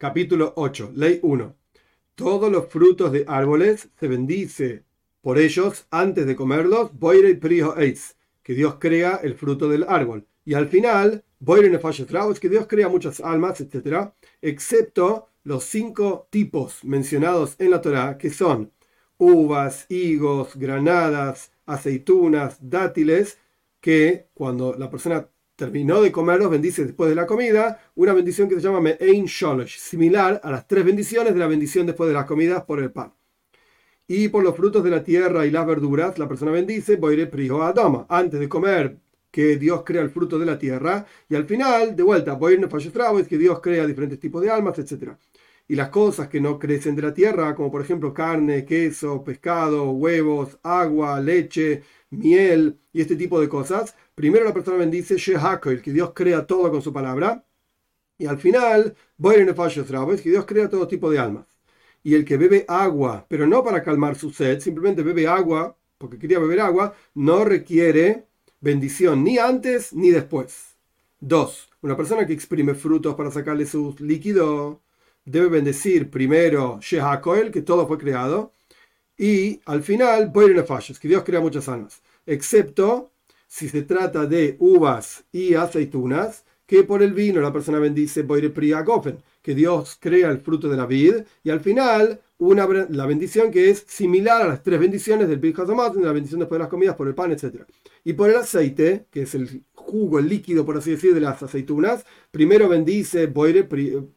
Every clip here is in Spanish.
Capítulo 8, Ley 1. Todos los frutos de árboles se bendice por ellos antes de comerlos, Boire Priho Eitz, que Dios crea el fruto del árbol. Y al final, Boire Nefashot que Dios crea muchas almas, etc. Excepto los cinco tipos mencionados en la Torah, que son uvas, higos, granadas, aceitunas, dátiles, que cuando la persona terminó de comerlos, bendice después de la comida, una bendición que se llama Me'ein Sholosh, similar a las tres bendiciones de la bendición después de las comidas por el pan. Y por los frutos de la tierra y las verduras, la persona bendice, Boire Priho Adama, antes de comer que Dios crea el fruto de la tierra, y al final, de vuelta, Boire es que Dios crea diferentes tipos de almas, etc y las cosas que no crecen de la tierra, como por ejemplo carne, queso, pescado, huevos, agua, leche, miel y este tipo de cosas, primero la persona bendice el que Dios crea todo con su palabra, y al final, es que Dios crea todo tipo de almas. Y el que bebe agua, pero no para calmar su sed, simplemente bebe agua, porque quería beber agua, no requiere bendición ni antes ni después. Dos, una persona que exprime frutos para sacarle su líquido debe bendecir primero Shehakoel, que todo fue creado, y al final fallos que Dios crea muchas almas, excepto si se trata de uvas y aceitunas, que por el vino la persona bendice Boire que Dios crea el fruto de la vid, y al final una, la bendición que es similar a las tres bendiciones del Birkat la bendición después de las comidas, por el pan, etc. Y por el aceite, que es el jugo, el líquido, por así decir, de las aceitunas, primero bendice Boire Prio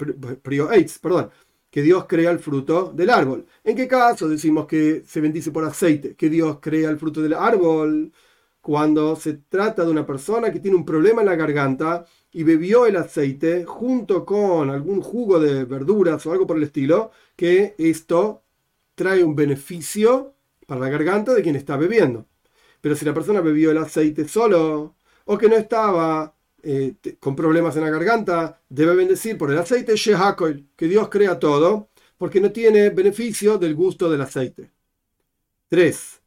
perdón, que Dios crea el fruto del árbol. ¿En qué caso decimos que se bendice por aceite? Que Dios crea el fruto del árbol. Cuando se trata de una persona que tiene un problema en la garganta y bebió el aceite junto con algún jugo de verduras o algo por el estilo, que esto trae un beneficio para la garganta de quien está bebiendo. Pero si la persona bebió el aceite solo, o que no estaba eh, con problemas en la garganta, debe bendecir por el aceite Shehakoil, que Dios crea todo, porque no tiene beneficio del gusto del aceite. 3.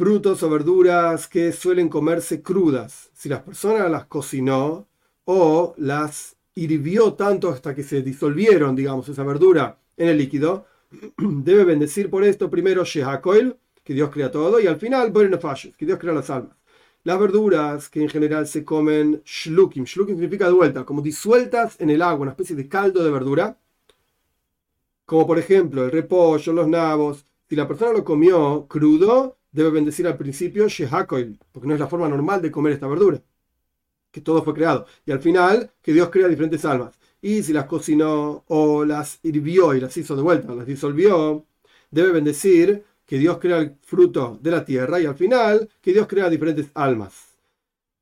Frutos o verduras que suelen comerse crudas. Si la persona las cocinó o las hirvió tanto hasta que se disolvieron, digamos, esa verdura en el líquido, debe bendecir por esto primero Shehakoil, que Dios crea todo, y al final Borenefashus, que Dios crea las almas. Las verduras que en general se comen shlukim, shlukim significa de vuelta, como disueltas en el agua, una especie de caldo de verdura, como por ejemplo el repollo, los nabos. Si la persona lo comió crudo, debe bendecir al principio shehakoil, porque no es la forma normal de comer esta verdura, que todo fue creado. Y al final, que Dios crea diferentes almas. Y si las cocinó o las hirvió y las hizo de vuelta, las disolvió, debe bendecir que Dios crea el fruto de la tierra y al final que Dios crea diferentes almas.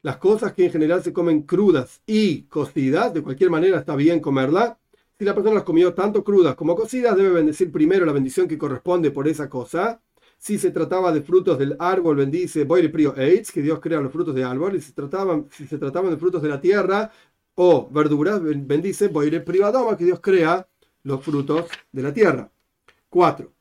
Las cosas que en general se comen crudas y cocidas, de cualquier manera está bien comerla. Si la persona las comió tanto crudas como cocidas, debe bendecir primero la bendición que corresponde por esa cosa. Si se trataba de frutos del árbol, bendice Boire Prio Eitz, que Dios crea los frutos de árbol. Si, trataban, si se trataban de frutos de la tierra o verduras, bendice Boire Privadoma, que Dios crea los frutos de la tierra. 4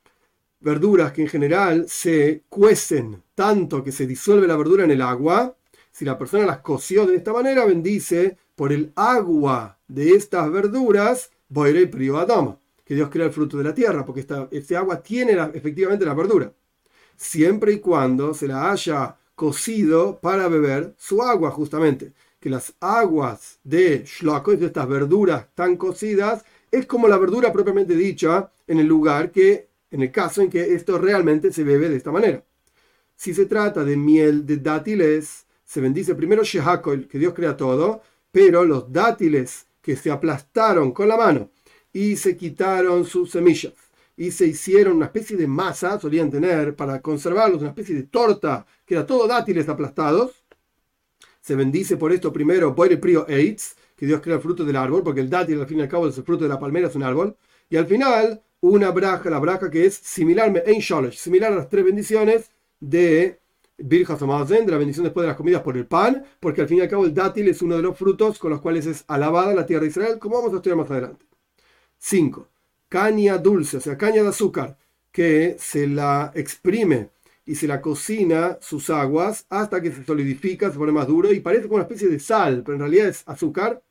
verduras que en general se cuecen tanto que se disuelve la verdura en el agua, si la persona las coció de esta manera, bendice por el agua de estas verduras, boire adama, que Dios crea el fruto de la tierra, porque esta, este agua tiene efectivamente la verdura, siempre y cuando se la haya cocido para beber su agua, justamente. Que las aguas de shloko, de estas verduras tan cocidas, es como la verdura propiamente dicha en el lugar que en el caso en que esto realmente se bebe de esta manera. Si se trata de miel de dátiles, se bendice primero Shehakol, que Dios crea todo, pero los dátiles que se aplastaron con la mano y se quitaron sus semillas y se hicieron una especie de masa, solían tener para conservarlos, una especie de torta, que era todo dátiles aplastados. Se bendice por esto primero Boire Prio Eitz, que Dios crea el fruto del árbol, porque el dátil al fin y al cabo es el fruto de la palmera, es un árbol. Y al final una braja, la braja que es similar, similar a las tres bendiciones de Birjas de la bendición después de las comidas por el pan, porque al fin y al cabo el dátil es uno de los frutos con los cuales es alabada la tierra de Israel, como vamos a estudiar más adelante. 5. Caña dulce, o sea, caña de azúcar, que se la exprime y se la cocina sus aguas hasta que se solidifica, se pone más duro y parece como una especie de sal, pero en realidad es azúcar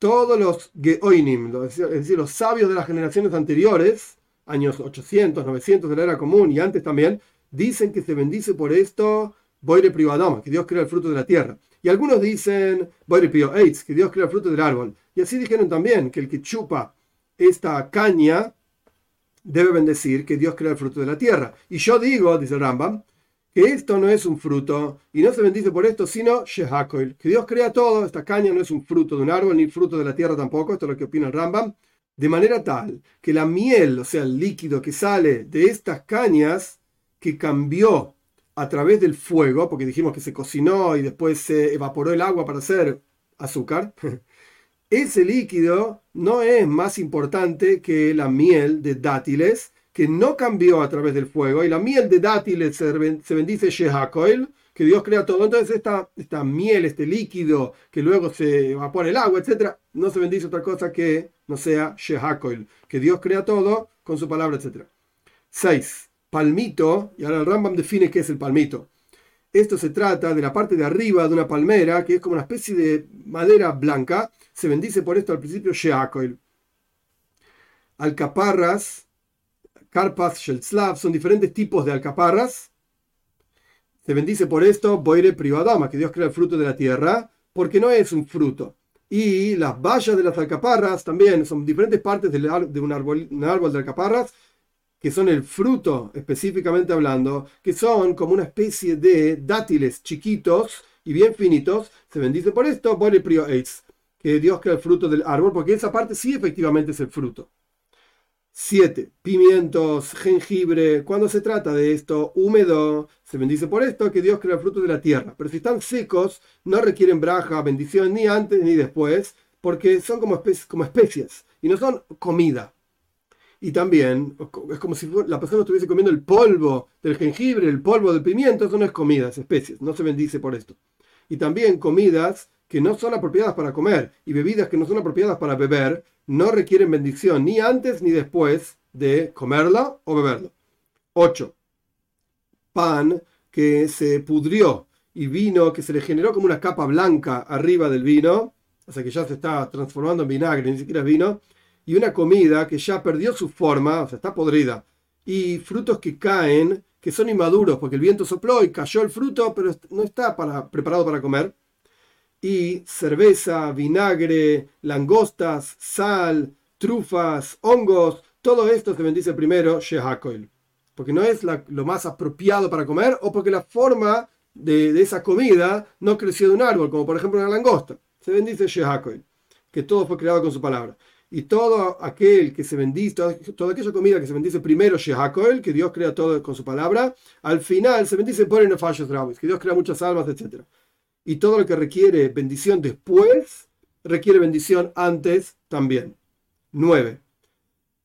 todos los Geoinim, es decir, los sabios de las generaciones anteriores, años 800, 900 de la era común y antes también, dicen que se bendice por esto Boire Privadama, que Dios crea el fruto de la tierra. Y algunos dicen Boire Prio Eitz, que Dios crea el fruto del árbol. Y así dijeron también que el que chupa esta caña debe bendecir que Dios crea el fruto de la tierra. Y yo digo, dice Rambam, que esto no es un fruto y no se bendice por esto, sino Shehakoil, que Dios crea todo, esta caña no es un fruto de un árbol ni fruto de la tierra tampoco, esto es lo que opina el Rambam, de manera tal que la miel, o sea, el líquido que sale de estas cañas, que cambió a través del fuego, porque dijimos que se cocinó y después se evaporó el agua para hacer azúcar, ese líquido no es más importante que la miel de dátiles, que no cambió a través del fuego, y la miel de dátiles se bendice Shehakoil, que Dios crea todo. Entonces esta, esta miel, este líquido que luego se evapora el agua, etc., no se bendice otra cosa que no sea Shehakoil, que Dios crea todo con su palabra, etc. 6. Palmito, y ahora el Rambam define qué es el palmito. Esto se trata de la parte de arriba de una palmera, que es como una especie de madera blanca. Se bendice por esto al principio Shehakoil. Alcaparras Karpas Shelslav, son diferentes tipos de alcaparras. Se bendice por esto Boire Privadama, que Dios crea el fruto de la tierra, porque no es un fruto. Y las bayas de las alcaparras también son diferentes partes de un árbol, un árbol de alcaparras, que son el fruto específicamente hablando, que son como una especie de dátiles chiquitos y bien finitos. Se bendice por esto Boire Prio que Dios crea el fruto del árbol, porque esa parte sí efectivamente es el fruto. 7. Pimientos, jengibre. Cuando se trata de esto húmedo, se bendice por esto que Dios crea el fruto de la tierra. Pero si están secos, no requieren braja, bendición ni antes ni después, porque son como, especies, como especias y no son comida. Y también es como si la persona estuviese comiendo el polvo del jengibre, el polvo del pimiento, eso no es comida, es especies, no se bendice por esto. Y también comidas que no son apropiadas para comer y bebidas que no son apropiadas para beber, no requieren bendición ni antes ni después de comerla o beberla. 8. Pan que se pudrió y vino que se le generó como una capa blanca arriba del vino, o sea que ya se está transformando en vinagre, ni siquiera es vino, y una comida que ya perdió su forma, o sea, está podrida, y frutos que caen, que son inmaduros, porque el viento sopló y cayó el fruto, pero no está para, preparado para comer y cerveza, vinagre, langostas, sal, trufas, hongos, todo esto se bendice primero Shehakoil. Porque no es lo más apropiado para comer o porque la forma de, esa comida no creció de un árbol, como por ejemplo una langosta. Se bendice Shehakoil, que todo fue creado con su palabra. Y todo aquel que se bendice, toda, aquella comida que se bendice primero Shehakoil, que Dios crea todo con su palabra, al final se bendice por fallos que Dios crea muchas almas, etc y todo lo que requiere bendición después, requiere bendición antes también. 9.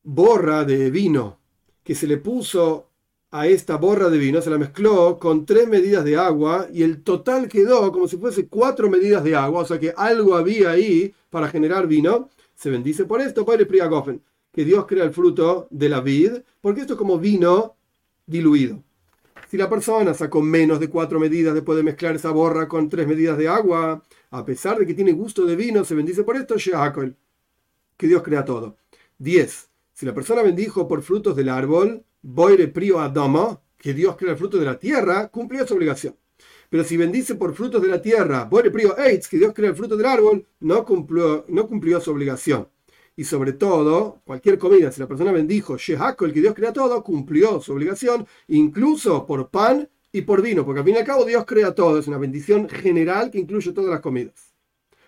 Borra de vino que se le puso a esta borra de vino, se la mezcló con tres medidas de agua y el total quedó como si fuese cuatro medidas de agua, o sea que algo había ahí para generar vino. Se bendice por esto, que Dios crea el fruto de la vid, porque esto es como vino diluido. Si la persona sacó menos de cuatro medidas después de mezclar esa borra con tres medidas de agua, a pesar de que tiene gusto de vino, se bendice por esto, que Dios crea todo. 10. Si la persona bendijo por frutos del árbol, boire prio adama, que Dios crea el fruto de la tierra, cumplió su obligación. Pero si bendice por frutos de la tierra, que Dios crea el fruto del árbol, no cumplió, no cumplió su obligación y sobre todo, cualquier comida, si la persona bendijo Shehako, el que Dios crea todo, cumplió su obligación, incluso por pan y por vino, porque al fin y al cabo Dios crea todo, es una bendición general que incluye todas las comidas.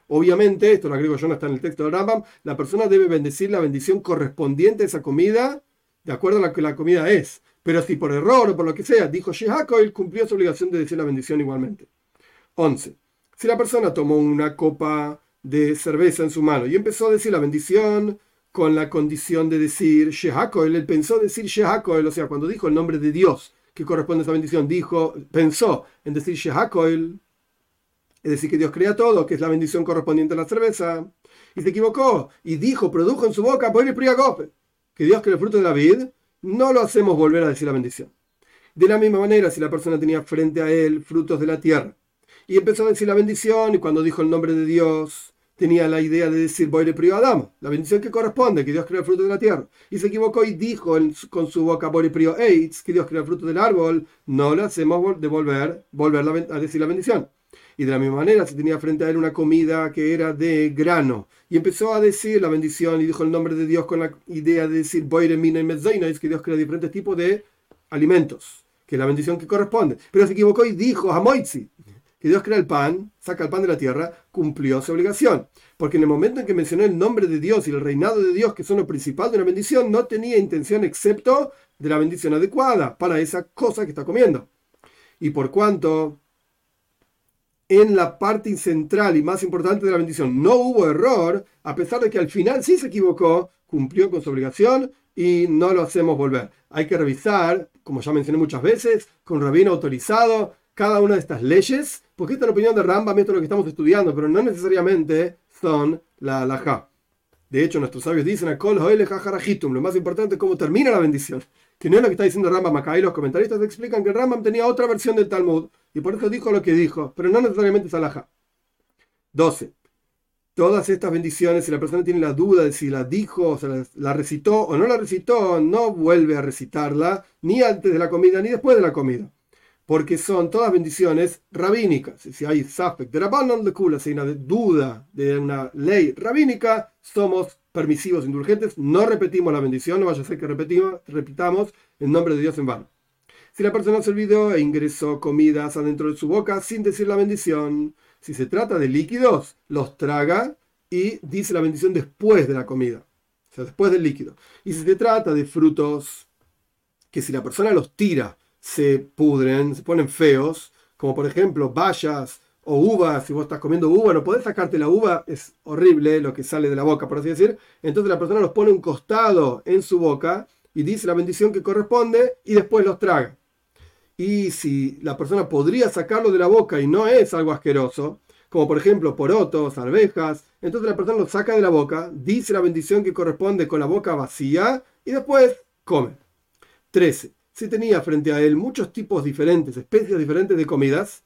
Obviamente, esto lo agrego yo, no está en el texto del Rambam, la persona debe bendecir la bendición correspondiente a esa comida, de acuerdo a lo que la comida es. Pero si por error o por lo que sea dijo Shehako, él cumplió su obligación de decir la bendición igualmente. 11. Si la persona tomó una copa de cerveza en su mano y empezó a decir la bendición con la condición de decir Shehakoel. Él pensó decir Shehakoel, o sea, cuando dijo el nombre de Dios que corresponde a esa bendición, dijo, pensó en decir Shehakoel, es decir, que Dios crea todo, que es la bendición correspondiente a la cerveza, y se equivocó y dijo, produjo en su boca, que Dios crea el fruto de la vid, no lo hacemos volver a decir la bendición. De la misma manera, si la persona tenía frente a él frutos de la tierra, y empezó a decir la bendición, y cuando dijo el nombre de Dios, tenía la idea de decir Boire Prio Adam, la bendición que corresponde, que Dios creó el fruto de la tierra. Y se equivocó y dijo con su boca Boire Prio Eitz, que Dios creó el fruto del árbol, no le hacemos devolver, volver a decir la bendición. Y de la misma manera, se tenía frente a él una comida que era de grano. Y empezó a decir la bendición y dijo el nombre de Dios con la idea de decir Mina y es que Dios crea diferentes tipos de alimentos, que es la bendición que corresponde. Pero se equivocó y dijo Hamoitzi, que Dios crea el pan, saca el pan de la tierra, cumplió su obligación. Porque en el momento en que mencionó el nombre de Dios y el reinado de Dios, que son lo principal de una bendición, no tenía intención excepto de la bendición adecuada para esa cosa que está comiendo. Y por cuanto en la parte central y más importante de la bendición no hubo error, a pesar de que al final sí se equivocó, cumplió con su obligación y no lo hacemos volver. Hay que revisar, como ya mencioné muchas veces, con rabino autorizado cada una de estas leyes, porque esta es la opinión de Rambam, esto es lo que estamos estudiando, pero no necesariamente son la halajá. De hecho, nuestros sabios dicen, lo más importante es cómo termina la bendición que no es lo que está diciendo Rambam acá. Y los comentaristas explican que Rambam tenía otra versión del Talmud y por eso dijo lo que dijo, pero no necesariamente es alhaja. 12. Todas estas bendiciones, si la persona tiene la duda de si la dijo, o sea, la recitó o no la recitó, no vuelve a recitarla ni antes de la comida ni después de la comida. Porque son todas bendiciones rabínicas. Si hay suspect de Rabbanon de Kula, si hay una duda de una ley rabínica, somos permisivos, indulgentes, no repetimos la bendición, no vaya a ser que repetimos, repitamos el nombre de Dios en vano. Si la persona se olvidó e ingresó comidas adentro de su boca sin decir la bendición, si se trata de líquidos, los traga y dice la bendición después de la comida, o sea, después del líquido. Y si se trata de frutos que si la persona los tira, se pudren, se ponen feos, como por ejemplo bayas, o uva, si vos estás comiendo uva, no podés sacarte la uva, es horrible lo que sale de la boca, por así decir. Entonces la persona los pone un costado en su boca y dice la bendición que corresponde y después los traga. Y si la persona podría sacarlo de la boca y no es algo asqueroso, como por ejemplo porotos, arvejas, entonces la persona lo saca de la boca, dice la bendición que corresponde con la boca vacía y después come. 13. Si tenía frente a él muchos tipos diferentes, especies diferentes de comidas,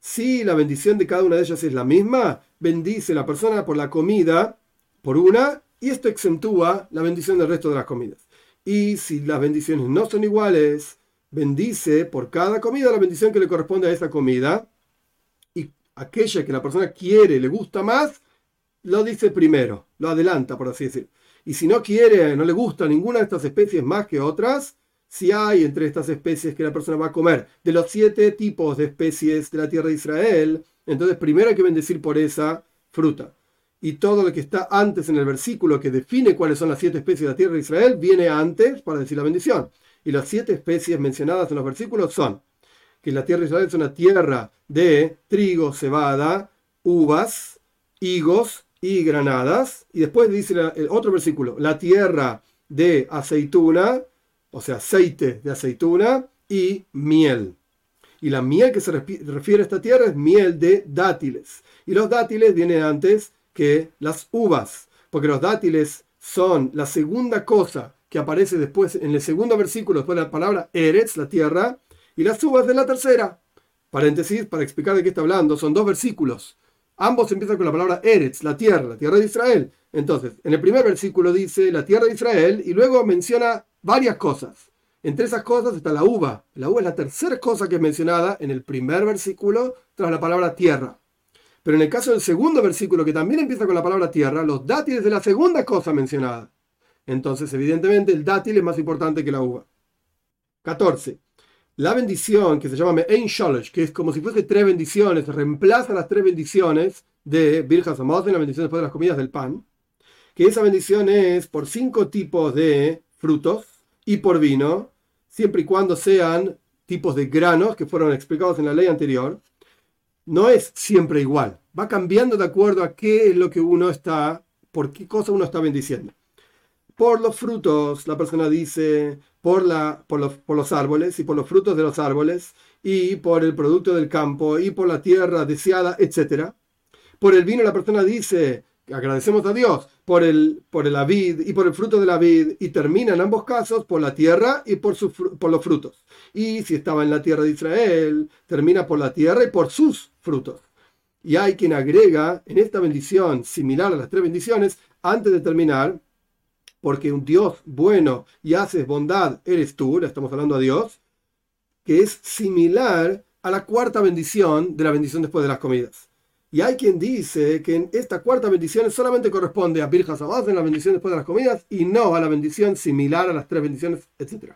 si la bendición de cada una de ellas es la misma, bendice la persona por la comida, por una, y esto exentúa la bendición del resto de las comidas. Y si las bendiciones no son iguales, bendice por cada comida la bendición que le corresponde a esa comida, y aquella que la persona quiere, le gusta más, lo dice primero, lo adelanta, por así decir. Y si no quiere, no le gusta ninguna de estas especies más que otras, si hay entre estas especies que la persona va a comer, de los siete tipos de especies de la tierra de Israel, entonces primero hay que bendecir por esa fruta. Y todo lo que está antes en el versículo que define cuáles son las siete especies de la tierra de Israel, viene antes para decir la bendición. Y las siete especies mencionadas en los versículos son que la tierra de Israel es una tierra de trigo, cebada, uvas, higos y granadas. Y después dice el otro versículo, la tierra de aceituna, o sea, aceite de aceituna y miel. Y la miel que se refiere a esta tierra es miel de dátiles. Y los dátiles vienen antes que las uvas, porque los dátiles son la segunda cosa que aparece después en el segundo versículo, después de la palabra Eretz, la tierra, y las uvas de la tercera. Paréntesis, para explicar de qué está hablando, son dos versículos. Ambos empiezan con la palabra Eretz, la tierra, la tierra de Israel. Entonces, en el primer versículo dice la tierra de Israel y luego menciona varias cosas. Entre esas cosas está la uva. La uva es la tercera cosa que es mencionada en el primer versículo tras la palabra tierra. Pero en el caso del segundo versículo, que también empieza con la palabra tierra, los dátiles de la segunda cosa mencionada. Entonces, evidentemente, el dátil es más importante que la uva. 14. La bendición que se llama Ein Sholosh, que es como si fuese tres bendiciones, reemplaza las tres bendiciones de Birjas en la bendición después de las comidas del pan, que esa bendición es por cinco tipos de frutos y por vino, siempre y cuando sean tipos de granos que fueron explicados en la ley anterior, no es siempre igual. Va cambiando de acuerdo a qué es lo que uno está, por qué cosa uno está bendiciendo. Por los frutos, la persona dice, por, los árboles y por los frutos de los árboles y por el producto del campo y por la tierra deseada, etc. Por el vino la persona dice, agradecemos a Dios por el, por el avid y por el fruto de la vid, y termina en ambos casos por la tierra y por, su, por los frutos. Y si estaba en la tierra de Israel, termina por la tierra y por sus frutos. Y hay quien agrega en esta bendición, similar a las tres bendiciones, antes de terminar, porque un Dios bueno y haces bondad eres tú, le estamos hablando a Dios, que es similar a la cuarta bendición de la bendición después de las comidas. Y hay quien dice que en esta cuarta bendición solamente corresponde a Birjas en la bendición después de las comidas y no a la bendición similar a las tres bendiciones, etc.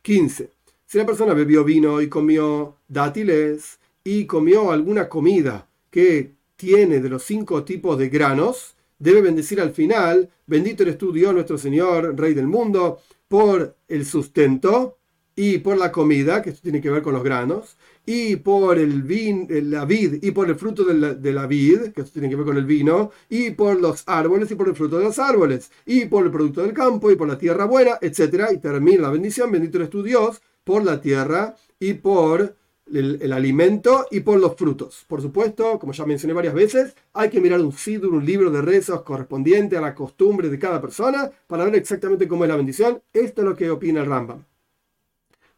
15. Si la persona bebió vino y comió dátiles y comió alguna comida que tiene de los cinco tipos de granos, debe bendecir al final, bendito eres tú Dios nuestro Señor, Rey del mundo, por el sustento y por la comida, que esto tiene que ver con los granos, y por el vin, la vid, y por el fruto de la, de la, vid, que esto tiene que ver con el vino, y por los árboles, y por el fruto de los árboles, y por el producto del campo, y por la tierra buena, etc. Y termina la bendición, bendito eres tu Dios, por la tierra y por el, alimento y por los frutos. Por supuesto, como ya mencioné varias veces, hay que mirar un sidur, un libro de rezos correspondiente a la costumbre de cada persona para ver exactamente cómo es la bendición. Esto es lo que opina el Rambam.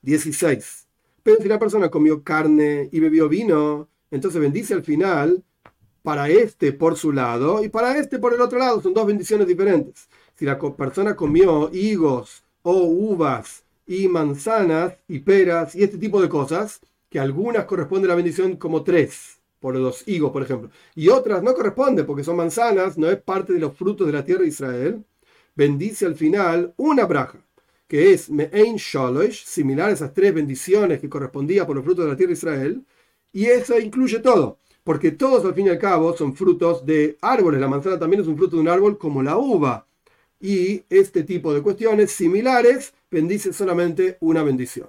16. Pero si la persona comió carne y bebió vino, entonces bendice al final para este por su lado y para este por el otro lado. Son dos bendiciones diferentes. Si la persona comió higos o uvas y manzanas y peras y este tipo de cosas, que algunas corresponden a la bendición como tres, por los higos, por ejemplo, y otras no corresponden porque son manzanas, no es parte de los frutos de la tierra de Israel, bendice al final una braja, que es Me'ein Shalosh, similar a esas tres bendiciones que correspondía por los frutos de la tierra de Israel, y eso incluye todo, porque todos al fin y al cabo son frutos de árboles, la manzana también es un fruto de un árbol como la uva, y este tipo de cuestiones similares bendice solamente una bendición.